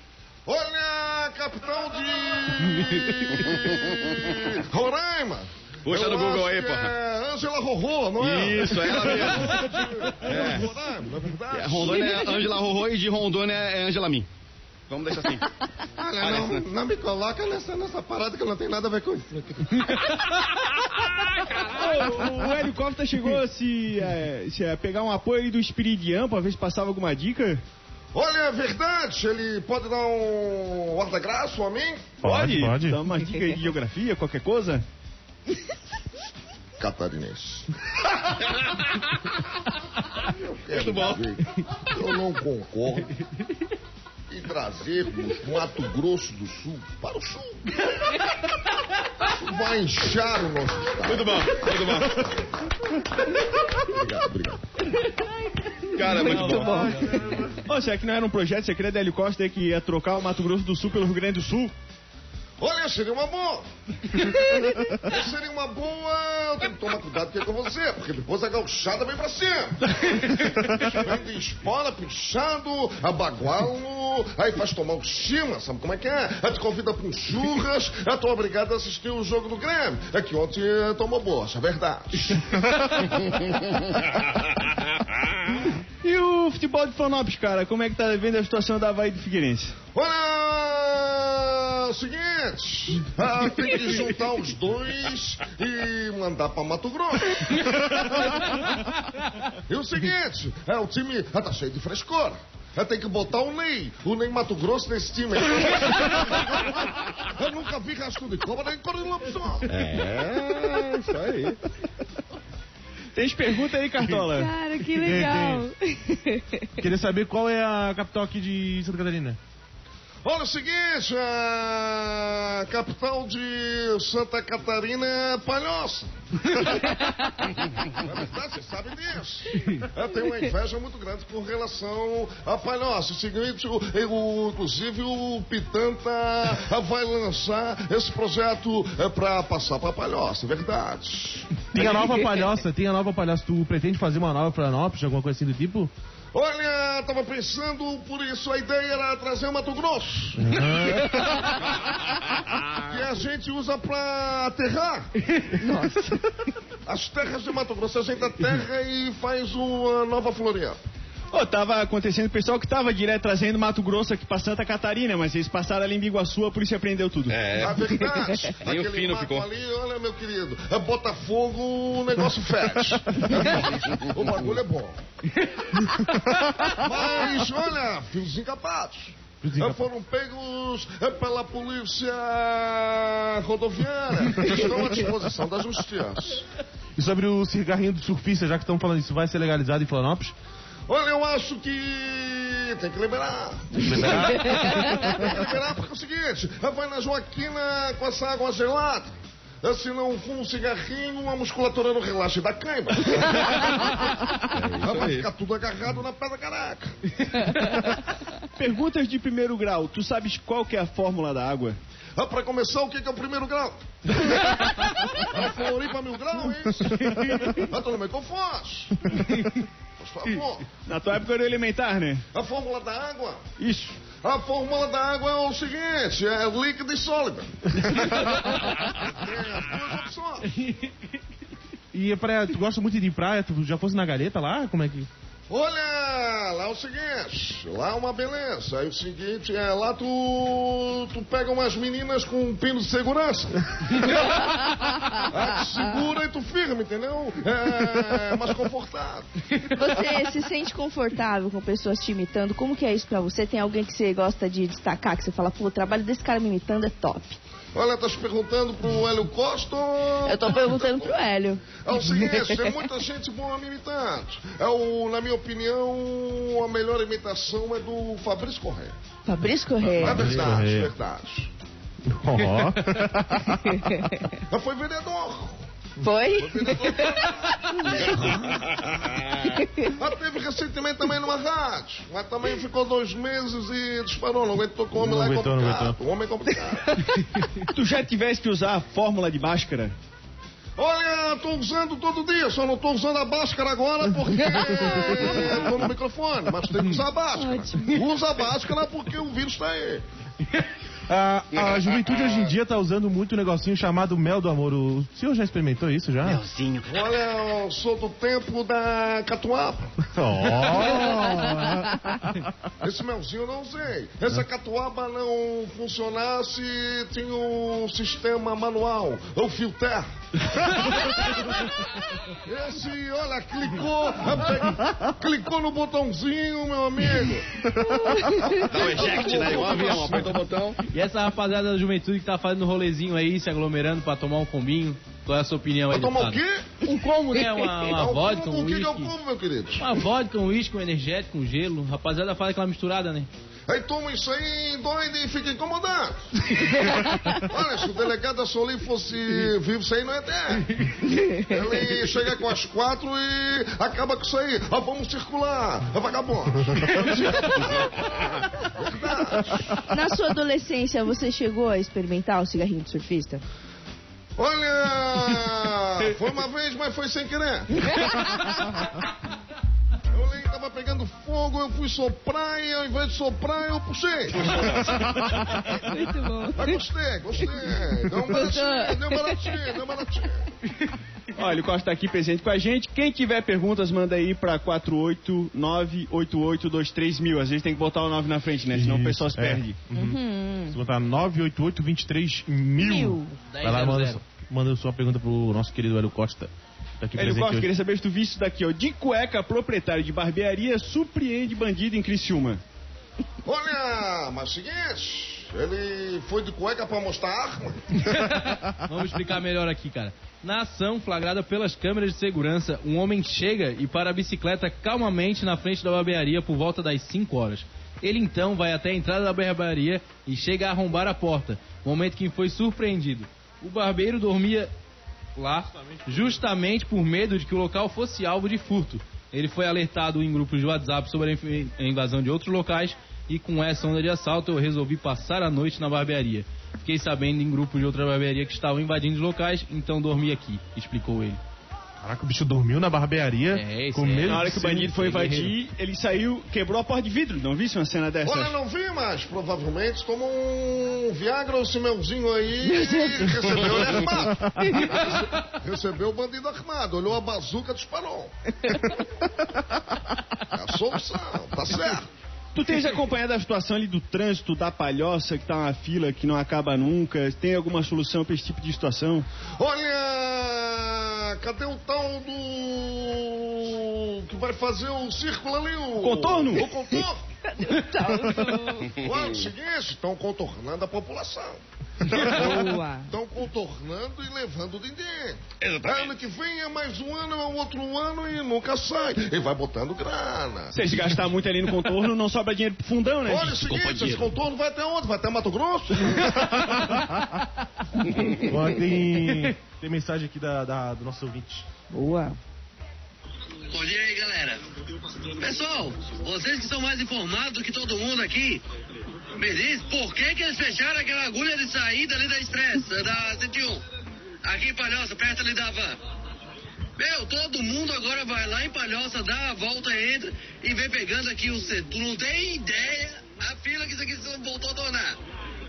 Olha, capital de. Roraima. Puxa Eu no Google aí, porra. É Rorô, não é? Isso, ela mesmo. É. É verdade? É, Rondônia é Ângela Rorô e de Rondônia é Ângela Min. Vamos deixar assim. Olha, não, não me coloca nessa, nessa parada que não tem nada a ver com isso. o, o Hélio Costa chegou a se, é, se é, pegar um apoio aí do Espiridian pra ver se passava alguma dica. Olha, é verdade, ele pode dar um guarda-graça a mim? Pode, pode. Dá uma dica aí de geografia, qualquer coisa? Catarinense. Eu quero bom. dizer que eu não concordo em trazermos Mato Grosso do Sul para o Sul. Isso vai inchar o nosso estado. Muito bom, muito bom. Obrigado, obrigado. Cara, muito, Muito bom. bom. Ô, será que não era um projeto secreto da Hélio Costa que ia trocar o Mato Grosso do Sul pelo Rio Grande do Sul? Olha, seria uma boa. seria uma boa. Eu tenho que tomar cuidado aqui com você, porque depois a gauchada vem pra cima. vem de espola, pichado, abagualo, aí faz tomar um chima, sabe como é que é? Aí te convida pra um churras, eu tô obrigado a assistir o jogo do Grêmio. É que ontem eh, tomou bocha, é verdade. E o futebol de Florianópolis, cara, como é que tá vendo a situação da Havaí do Figueirense? É o seguinte, ah, tem que juntar os dois e mandar pra Mato Grosso. e o seguinte, é, o time ah, tá cheio de frescura. É, tem que botar o Ney, o Ney Mato Grosso nesse time aí. Eu nunca vi rastro de cobra nem corrupção. É, isso aí. Tem as perguntas aí, Cartola? Cara, que legal. Queria saber qual é a capital aqui de Santa Catarina. Olha o seguinte, a capital de Santa Catarina é Palhoça. É verdade, você sabe disso. Eu tenho uma inveja muito grande com relação a Palhoça. O seguinte, o, o- inclusive o Pitanta vai lançar esse projeto é, para passar para Palhoça, é verdade. Tem a nova palhoça, tem a nova palhoça. Tu pretende fazer uma nova Florianópolis, alguma coisa assim do tipo? Olha, tava pensando, por isso a ideia era trazer o Mato Grosso. que a gente usa pra aterrar. Nossa. As terras de Mato Grosso, a gente aterra e faz uma nova Floripa. Ô, tava acontecendo o pessoal que tava direto trazendo Mato Grosso aqui pra Santa Catarina, mas eles passaram ali em Biguaçu, a polícia prendeu tudo. É. A verdade, Nem o aquele fino ficou. ali, olha meu querido, é Botafogo, o negócio fecha. o bagulho é bom. Mas, olha, fios encapados. Foram pegos é, pela polícia rodoviária. Estão à disposição da justiça. E sobre o cigarrinho do surfista, já que estão falando isso, vai ser legalizado em Florianópolis? Olha, eu acho que tem que liberar. Tem que liberar porque é o seguinte, vai na Joaquina com essa água gelada. Se não fuma um cigarrinho, a musculatura não relaxa e dá cãibra. vai ficar tudo agarrado na pedra caraca. Perguntas de primeiro grau. Tu sabes qual que é a fórmula da água? Ah, pra começar, o que que é o primeiro grau? A Floripa mil grau, é isso? Ah, tu não me confunde. Por favor. Na tua época era elementar, né? A fórmula da água Isso. A fórmula da água é o seguinte, é líquido e sólido. Tem as duas opções. E pra, tu gosta muito de praia? Tu já fosse na galeta lá? Como é que. Olha, lá é o seguinte, lá é uma beleza. Aí o seguinte, é lá tu, tu pega umas meninas com um pino de segurança. Aí tu segura e tu firma, entendeu? É mais confortável. Você se sente confortável com pessoas te imitando? Como que é isso pra você? Tem alguém que você gosta de destacar, que você fala, pô, o trabalho desse cara me imitando é top. Olha, tá se perguntando pro Hélio Costa. Eu tô perguntando pro Hélio. É o seguinte, tem muita gente boa me imitando. É o, na minha opinião, a melhor imitação é do Fabrício Correia. Fabrício É Correia. verdade, verdade. Ó. Mas foi vereador. Foi? Mas teve recentemente também numa rádio. Mas também ficou dois meses e disparou. Não aguentou com o homem Não lá é aguentou, não complicado. O homem é complicado. Tu já tivesse que usar a fórmula de máscara? Olha, tô usando todo dia, só não tô usando a máscara agora porque eu tô no microfone, mas tem que usar a máscara. Usa a máscara porque o vírus tá aí. A, a juventude hoje em dia tá usando muito um negocinho chamado mel do amor. O senhor já experimentou isso já? Melzinho. Olha, eu sou do tempo da catuaba. Oh. Esse melzinho eu não usei. Essa catuaba não funcionasse, tinha um sistema manual, o filter. Esse, olha, clicou, clicou no botãozinho, meu amigo. Dá o eject, né? Igual um avião, aperta o botão. E essa rapaziada da juventude que tá fazendo rolezinho aí, se aglomerando pra tomar um combinho. Qual é a sua opinião aí, tomar o quê? Um combo, né? Uma, uma O- vodka, o, um o que uísque. como, meu querido? Uma vodka, um uísque, um energético, um gelo. Rapaziada faz aquela misturada, né? Aí toma isso aí, doido e fica incomodado. Olha, se o delegado da Solim fosse vivo, isso aí não é ter. Ele chega com as quatro e acaba com isso aí. Ah, vamos circular, vagabundo. Na sua adolescência, você chegou a experimentar o cigarrinho de surfista? Olha, foi uma vez, mas foi sem querer. fogo, eu fui soprar e ao invés de soprar, eu puxei. Muito bom. Mas gostei, gostei. Deu um baratinho, deu um baratinho, deu um baratinho. Olha, o Costa tá aqui presente com a gente. Quem tiver perguntas, manda aí pra 4898823 Às vezes tem que botar o 9 na frente, né? Senão o pessoal se é. perde. Uhum. Se botar 988 23 mil. Mil. Vai lá, manda, manda sua pergunta pro nosso querido Hélio Costa. Tá aqui Hélio Costa, hoje. queria saber se tu viste isso daqui, ó. De cueca, proprietário de barbearia surpreende bandido em Criciúma. Olha, mas seguinte, ele foi de cueca pra mostrar a arma. Vamos explicar melhor aqui, cara. Na ação flagrada pelas câmeras de segurança, um homem chega e para a bicicleta calmamente na frente da barbearia por volta das 5 horas. Ele então vai até a entrada da barbearia e chega a arrombar a porta, momento que foi surpreendido. O barbeiro dormia lá justamente por medo de que o local fosse alvo de furto. Ele foi alertado em grupos de WhatsApp sobre a inv- a invasão de outros locais e com essa onda de assalto eu resolvi passar a noite na barbearia. Fiquei sabendo em grupos de outra barbearia que estavam invadindo os locais, então dormi aqui, explicou ele. Caraca, o bicho dormiu na barbearia. É, isso com é. Na hora que o bandido foi invadir, ele saiu, quebrou a porta de vidro. Não viste uma cena dessa? Olha, não vi, mas provavelmente tomou um Viagra ou Simelzinho aí e recebeu ele armado. recebeu o bandido armado, olhou a bazuca, disparou. É a solução, tá certo. Tu tens acompanhado a situação ali do trânsito, da palhoça, que tá uma fila que não acaba nunca. Tem alguma solução pra esse tipo de situação? Olha, cadê o tal do. que vai fazer o círculo ali? O Contorno? O contorno. Olha, é o seguinte, estão contornando a população. Estão contornando e levando dinheiro. Ano que vem é mais um ano, é um outro ano e nunca sai. E vai botando grana. Se eles gastar muito ali no contorno, não sobra dinheiro pro fundão, né? Olha o seguinte, esse contorno vai até onde? Vai até Mato Grosso? Ó, tem, tem mensagem aqui da, da- do nosso ouvinte. Boa. Bom dia aí, galera. Pessoal, vocês que são mais informados do que todo mundo aqui, me diz por que, que eles fecharam aquela agulha de saída ali da Express, da 101, aqui em Palhoça, perto ali da van. Meu, todo mundo agora vai lá em Palhoça, dá a volta, entra e vem pegando aqui o centro. Tu não tem ideia a fila que isso aqui voltou a tornar.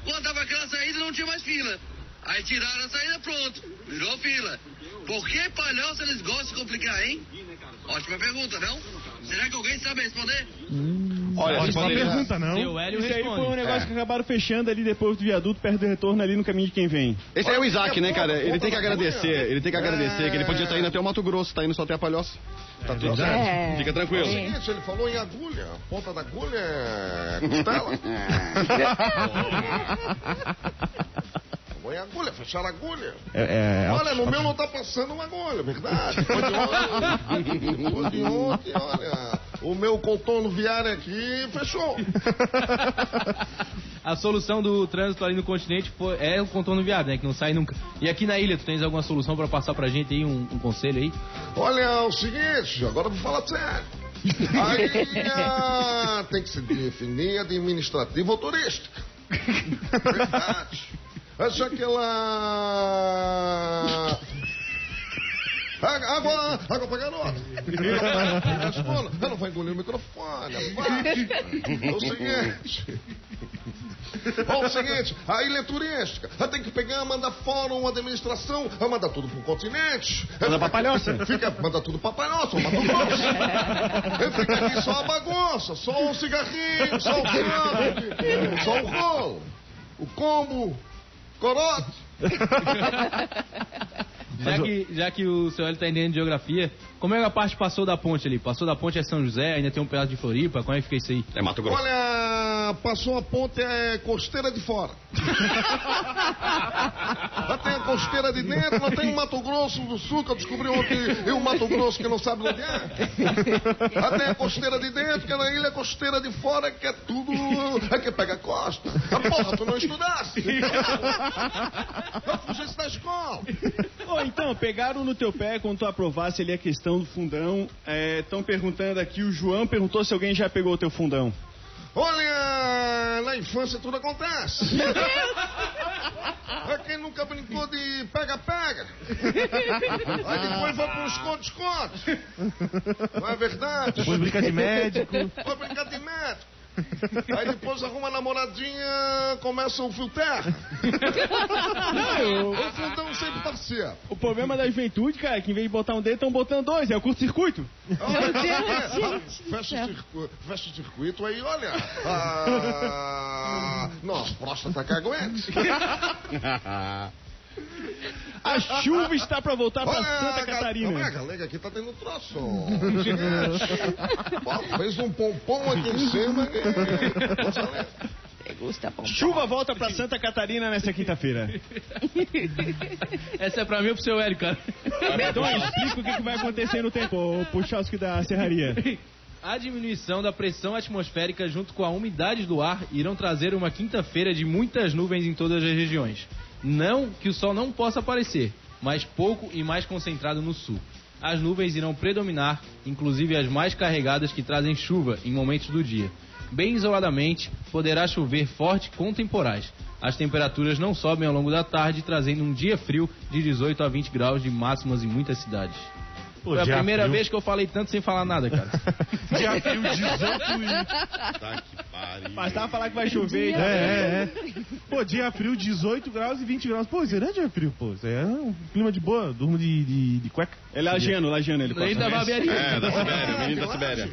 Quando tava aquela saída, não tinha mais fila. Aí tiraram a saída, pronto. Virou fila. Por que Palhoça eles gostam de complicar, hein? Ótima pergunta, não? Será que alguém sabe responder? Olha, Olha, uma poderia- pergunta, não. Seu Hélio Isso aí foi um responde. negócio que acabaram fechando ali depois do viaduto, perto do retorno, ali no caminho de quem vem. Esse aí é o Isaac, né, cara? Ele tem que agradecer, ele tem que agradecer, É. que ele podia estar indo até o Mato Grosso, tá indo só até a palhoça. Tá tudo certo. É. Fica É o tranquilo. seguinte, ele falou em agulha. A ponta da agulha é costela. Em agulha, fecharam a agulha. É, é, Olha, no meu não tá passando uma agulha, verdade. Foi de ontem, foi de ontem, olha. O meu contorno viário aqui fechou. A solução do trânsito ali no continente foi- é o contorno viário, né? Que não sai nunca. E aqui na ilha, tu tens alguma solução pra passar pra gente aí, um, um conselho aí? Olha, é o seguinte, agora eu vou falar sério. Aí ah, tem que se definir administrativa ou turística. Verdade. Acho aquela. Água, água, água pra garota. Ela não vai engolir o microfone. É o seguinte. Ó, o seguinte, a ilha é turística. Ela tem que pegar, mandar fórum, administração, ela manda tudo pro continente. Manda pra palhoça. Fica, manda tudo pra palhoça, Mato Grosso. Ele fica aqui só a bagunça, só o cigarrinho, só o canto, só o rolo, o combo, corote. Já que, já que o seu Hélio tá entendendo de geografia, como é que a parte passou da ponte ali? Passou da ponte é São José, ainda tem um pedaço de Floripa, como é que fica isso aí? É Mato Grosso. Olha, passou a ponte é costeira de fora. Lá tem a costeira de dentro, lá tem o Mato Grosso do Sul, que eu descobri ontem, e o Mato Grosso que não sabe onde é. Lá tem a costeira de dentro, que é na ilha costeira de fora, que é tudo. É que pega a costa. Ah, porra, tu não estudasse. Eu fugisse da escola. Ô, então, pegaram no teu pé quando tu aprovasse ali a questão do fundão. Estão perguntando aqui, o João perguntou se alguém já pegou o teu fundão. Olha, na infância tudo acontece. É quem nunca brincou de pega-pega. Aí depois vai pro esconde-esconde. Não é verdade? Depois brinca de médico. Vai brincar de médico. Aí depois arruma a namoradinha, começa o fio terra. O fundão sempre certo. O problema da juventude, cara, é que em vez de botar um dedo, estão botando dois, é o curto-circuito. Fecha o circuito, fecha o circuito aí, olha. Ah, nossa, próstata que aguente. A chuva está pra voltar pra Olha, Santa Catarina. Olha, a galega aqui tá tendo troço. Fez um pompom aqui em cima. Chuva volta pra Santa Catarina nessa quinta-feira. Essa é pra mim ou pro seu cara? Então explica o que, que vai acontecer no tempo, o Puchalski da Serraria. A diminuição da pressão atmosférica junto com a umidade do ar irão trazer uma quinta-feira de muitas nuvens em todas as regiões. Não que o sol não possa aparecer, mas pouco e mais concentrado no sul. As nuvens irão predominar, inclusive as mais carregadas que trazem chuva em momentos do dia. Bem isoladamente, poderá chover forte com temporais. As temperaturas não sobem ao longo da tarde, trazendo um dia frio de 18 a 20 graus de máximas em muitas cidades. Pô, Foi a primeira vez que eu falei tanto sem falar nada, cara. Dia frio 18 e... Tá que pariu. Mas tava falando que vai chover. então. É, é, é. Pô, dia frio, 18 graus e 20 graus. Pô, isso não é dia frio, pô. Isso é um clima de boa. Durmo de, de, de cueca. É lagiano, lagiano ele passa. da barbearia. É, da Sibéria, menino da Sibéria.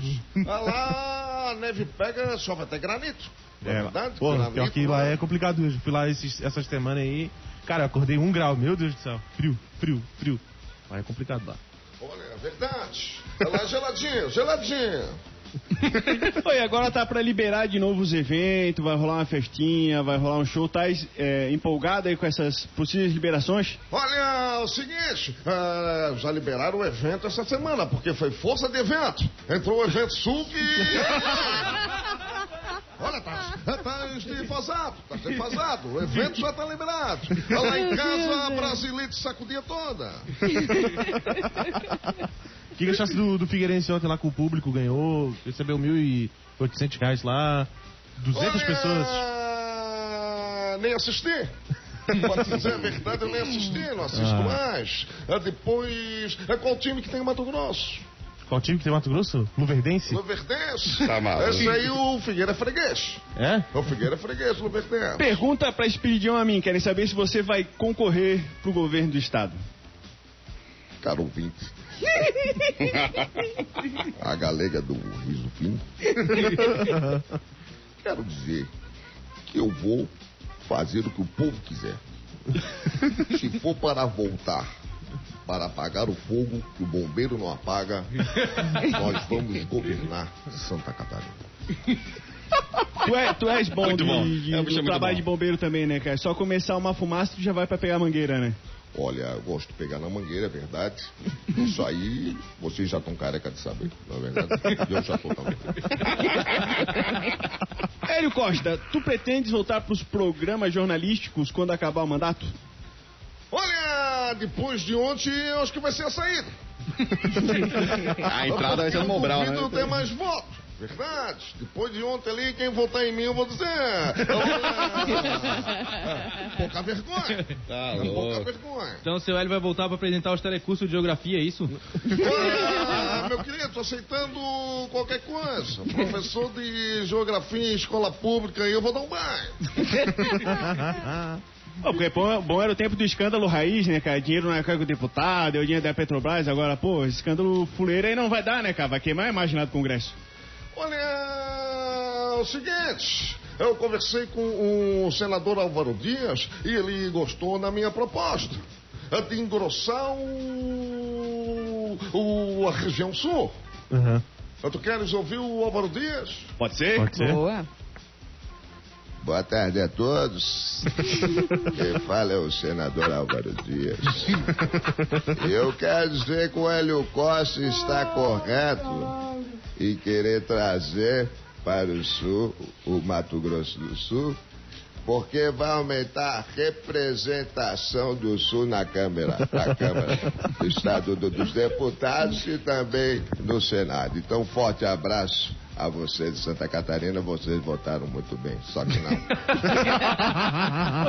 Ah, lá a neve pega, chove até granito. Não É, verdade? pô, Granito, pior que lá é complicado mesmo. Fui lá esses, essas semanas aí. Cara, eu acordei um grau. Meu Deus do céu. Frio, frio, frio. Lá é complicado lá. Olha, é verdade. Ela é geladinha, geladinha. Oi, agora tá pra liberar de novo os eventos, vai rolar uma festinha, vai rolar um show. Tá é, empolgado aí com essas possíveis liberações? Olha, é o seguinte, ah, já liberaram o evento essa semana, porque foi força de evento. Entrou o evento sul que. Olha, tá, tá defasado, tá defasado. O evento já tá liberado. Lá em casa, a Brasilite sacudia toda. O que achaste do, do Figueirense ontem lá com o público? Ganhou, recebeu 1.800 reais lá. 200 Olha, pessoas. Nem assisti. Pra dizer a verdade, eu nem assisti, não assisto Ah. mais. Ah, depois, é qual time que tem em Mato Grosso? Qual time que tem Mato Grosso? Luverdense? Luverdense. Tá maluco. Esse aí o Figueira é freguês. É? O Figueira é freguês, Luverdense. Pergunta pra Espiridião a mim, querem saber se você vai concorrer pro governo do estado. Caro ouvinte. A galega do riso fino. Quero dizer que eu vou fazer o que o povo quiser. Se for para voltar para apagar o fogo que o bombeiro não apaga, nós vamos governar Santa Catarina. Tu, é, tu és bom, Muito de, bom. de- É, do trabalho bom. de bombeiro também, né, cara? Só começar uma fumaça tu já vai pra pegar a mangueira, né? Olha, eu gosto de pegar na mangueira, é verdade. Isso aí, vocês já estão careca de saber, não é verdade? Eu já estou também. Hélio Costa, tu pretendes voltar pros programas jornalísticos quando acabar o mandato? Depois de ontem, eu acho que vai ser a saída. A entrada vai ser no Mobral, Eu não ter né? mais votos. Verdade. Depois de ontem ali, quem votar em mim, eu vou dizer. Olha, Pouca vergonha. Tá Pouca louco. vergonha. Então o seu Hélio vai voltar pra apresentar os telecursos de geografia, é isso? Ah, meu querido, tô aceitando qualquer coisa. Professor de geografia em escola pública e eu vou dar um banho. Pô, porque bom, bom era o tempo do escândalo raiz, né, cara? Dinheiro na cargo do deputado, deu dinheiro da Petrobras, agora, pô, escândalo fuleiro aí não vai dar, né, cara? Vai queimar a imagem lá do Congresso. Olha, é o seguinte, eu conversei com o senador Álvaro Dias e ele gostou da minha proposta é de engrossar o, o- a região sul. Aham. Tu queres ouvir o Álvaro Dias? Pode ser? Pode ser? Boa. Boa tarde a todos. Quem fala é o senador Álvaro Dias. Eu quero dizer que o Hélio Costa está correto em querer trazer para o Sul, o Mato Grosso do Sul, porque vai aumentar a representação do Sul na Câmara, na Câmara do Estado do- dos Deputados e também no Senado. Então, forte abraço a vocês de Santa Catarina, vocês votaram muito bem, só que não.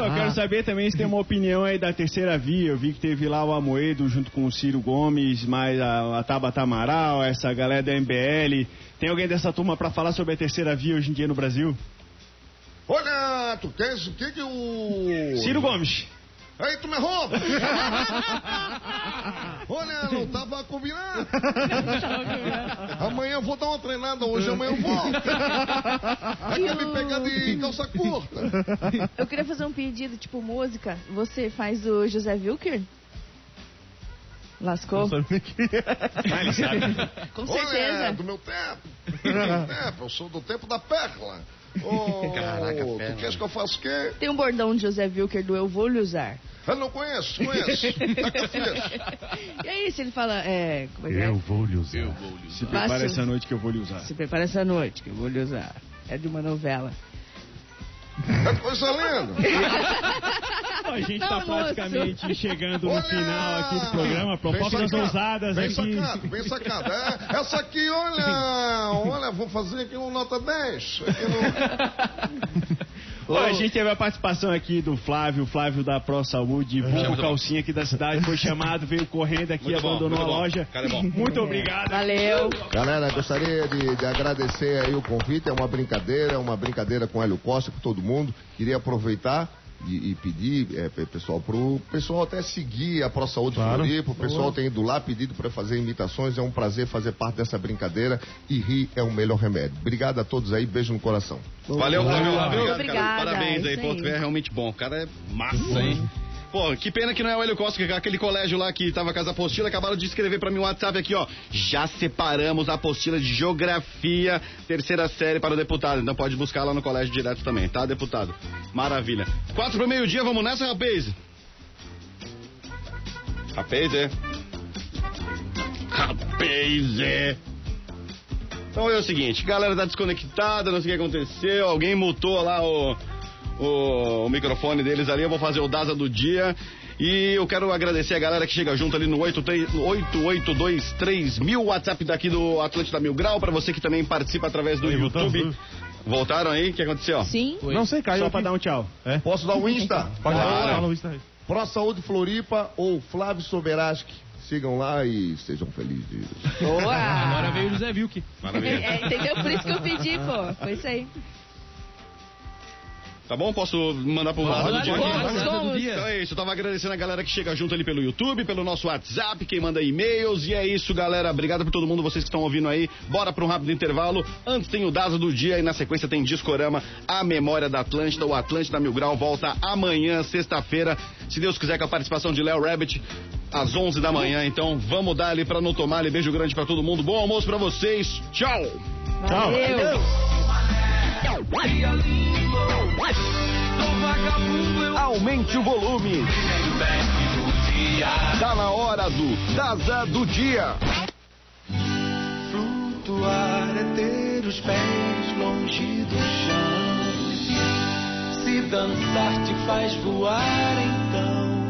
Eu quero saber também se tem uma opinião aí da terceira via. Eu vi que teve lá o Amoedo junto com o Ciro Gomes, mais a, a Tabata Amaral, essa galera da MBL. Tem alguém dessa turma pra falar sobre a terceira via hoje em dia no Brasil? Olha, tu queres o que que o... Ciro Gomes. Aí tu me rouba! Olha, não tava combinado. Amanhã eu vou dar uma treinada, hoje amanhã eu volto. Vai querer me pegar de calça curta. Eu queria fazer um pedido, tipo música. Você faz o José Wilker? Lascou? Não sabe é. Ah, ele sabe. Com Olha, certeza. do meu tempo. Do meu tempo, eu sou do tempo da perla. Ô, Caraca, tu queres que eu faça o quê? Tem um bordão de José Wilker do Eu Vou Lhe Usar. Eu não conheço, conheço. E aí, se ele fala, é. Como é que é? Eu vou lhe usar. Se prepara Fácil. essa noite que eu vou lhe usar. Se prepara essa noite, que eu vou lhe usar. É de uma novela. É coisa linda. A gente tá Não, praticamente chegando no Olha! final aqui do programa. Bem Propostas sacado, ousadas bem aqui. sacado, bem sacado. É, essa aqui, olha, olha, vou fazer aqui um nota 10. Aqui no... A gente teve a participação aqui do Flávio, Flávio da Pro Saúde, vulgo bom. calcinha aqui da cidade, foi chamado, veio correndo aqui, Muito bom, abandonou muito a bom. loja. Cara, é bom. Muito obrigado. Valeu. Galera, gostaria de, de agradecer aí o convite, é uma brincadeira, é uma brincadeira com o Hélio Costa, com todo mundo. Queria aproveitar e, e pedir, é, pe- pessoal, pro pessoal até seguir a Pro Saúde Claro. Floripa, o pessoal tem ido lá pedido para fazer imitações, é um prazer fazer parte dessa brincadeira e rir é o melhor remédio. Obrigado a todos aí, beijo no coração. Valeu, Flávio. Obrigado, Obrigada, cara. Parabéns é aí, aí. Tu é realmente bom. O cara é massa, hein? Pô, que pena que não é o Hélio Costa, que aquele colégio lá que tava com as apostilas, acabaram de escrever pra mim um WhatsApp aqui, ó. Já separamos a apostila de geografia, terceira série para o deputado. Então pode buscar lá no colégio direto também, tá, deputado? Maravilha. Quatro pro meio-dia, vamos nessa, rapaz? Rapaz, é? Rapaz, é? Então é o seguinte, galera tá desconectada, não sei o que aconteceu, alguém mutou lá o, o, o microfone deles ali, eu vou fazer o DASA do dia. E eu quero agradecer a galera que chega junto ali no 83 8823 mil, WhatsApp daqui do Atlântida Mil Grau, pra você que também participa através do Aí, YouTube. voltamos. Voltaram aí? O que aconteceu? Sim. Não sei, caiu Só pra dar um tchau. É? Posso dar o Insta? Pode Claro. falar no Insta aí. Pro Saúde Floripa ou Flávio Soberaski. Sigam lá e sejam felizes. Boa. Agora veio o José Wilke. Maravilha. É, entendeu? Por isso que eu pedi, pô. Foi isso aí. Tá bom? Posso mandar pro lado do dia? pode. Então é isso, eu tava agradecendo a galera que chega junto ali pelo YouTube, pelo nosso WhatsApp, quem manda e-mails, e é isso, galera. Obrigado por todo mundo, vocês que estão ouvindo aí. Bora pra um rápido intervalo. Antes tem o Daza do dia e na sequência tem Discorama, a memória da Atlântida. O Atlântida Mil Grau volta amanhã, sexta-feira, se Deus quiser, com a participação de Léo Rabbit, às 11 da manhã. Então vamos dar ali pra não tomar ali. Beijo grande pra todo mundo. Bom almoço pra vocês. Tchau! Valeu. Aumente o volume. Tá na hora do Daza do dia. Flutuar é ter os pés longe do chão. Se dançar te faz voar, então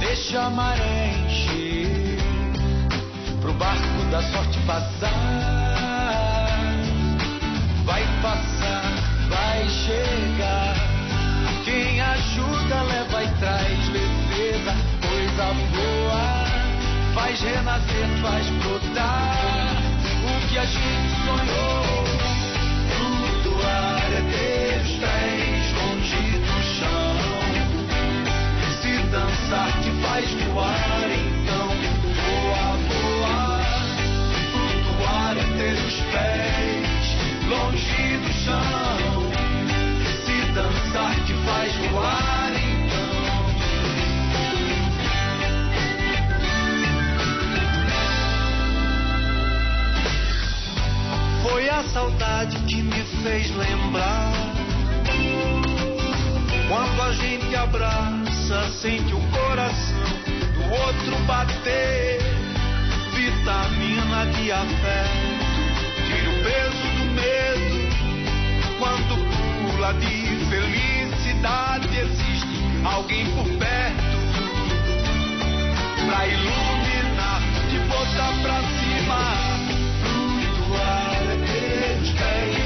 deixa a maré encher pro barco da sorte passar vai passar, vai chegar. Quem ajuda, leva e traz leveza, coisa boa. Faz renascer, faz brotar o que a gente sonhou. Flutuar é ter os pés longe do chão. Se dançar te faz voar, então voa, voa. Flutuar é ter os pés. Lembrar. Quando a gente abraça, sente o coração do outro bater. Vitamina de afeto, tira o peso do medo. Quando pula de felicidade, existe alguém por perto pra iluminar, te botar pra cima. Flutuar é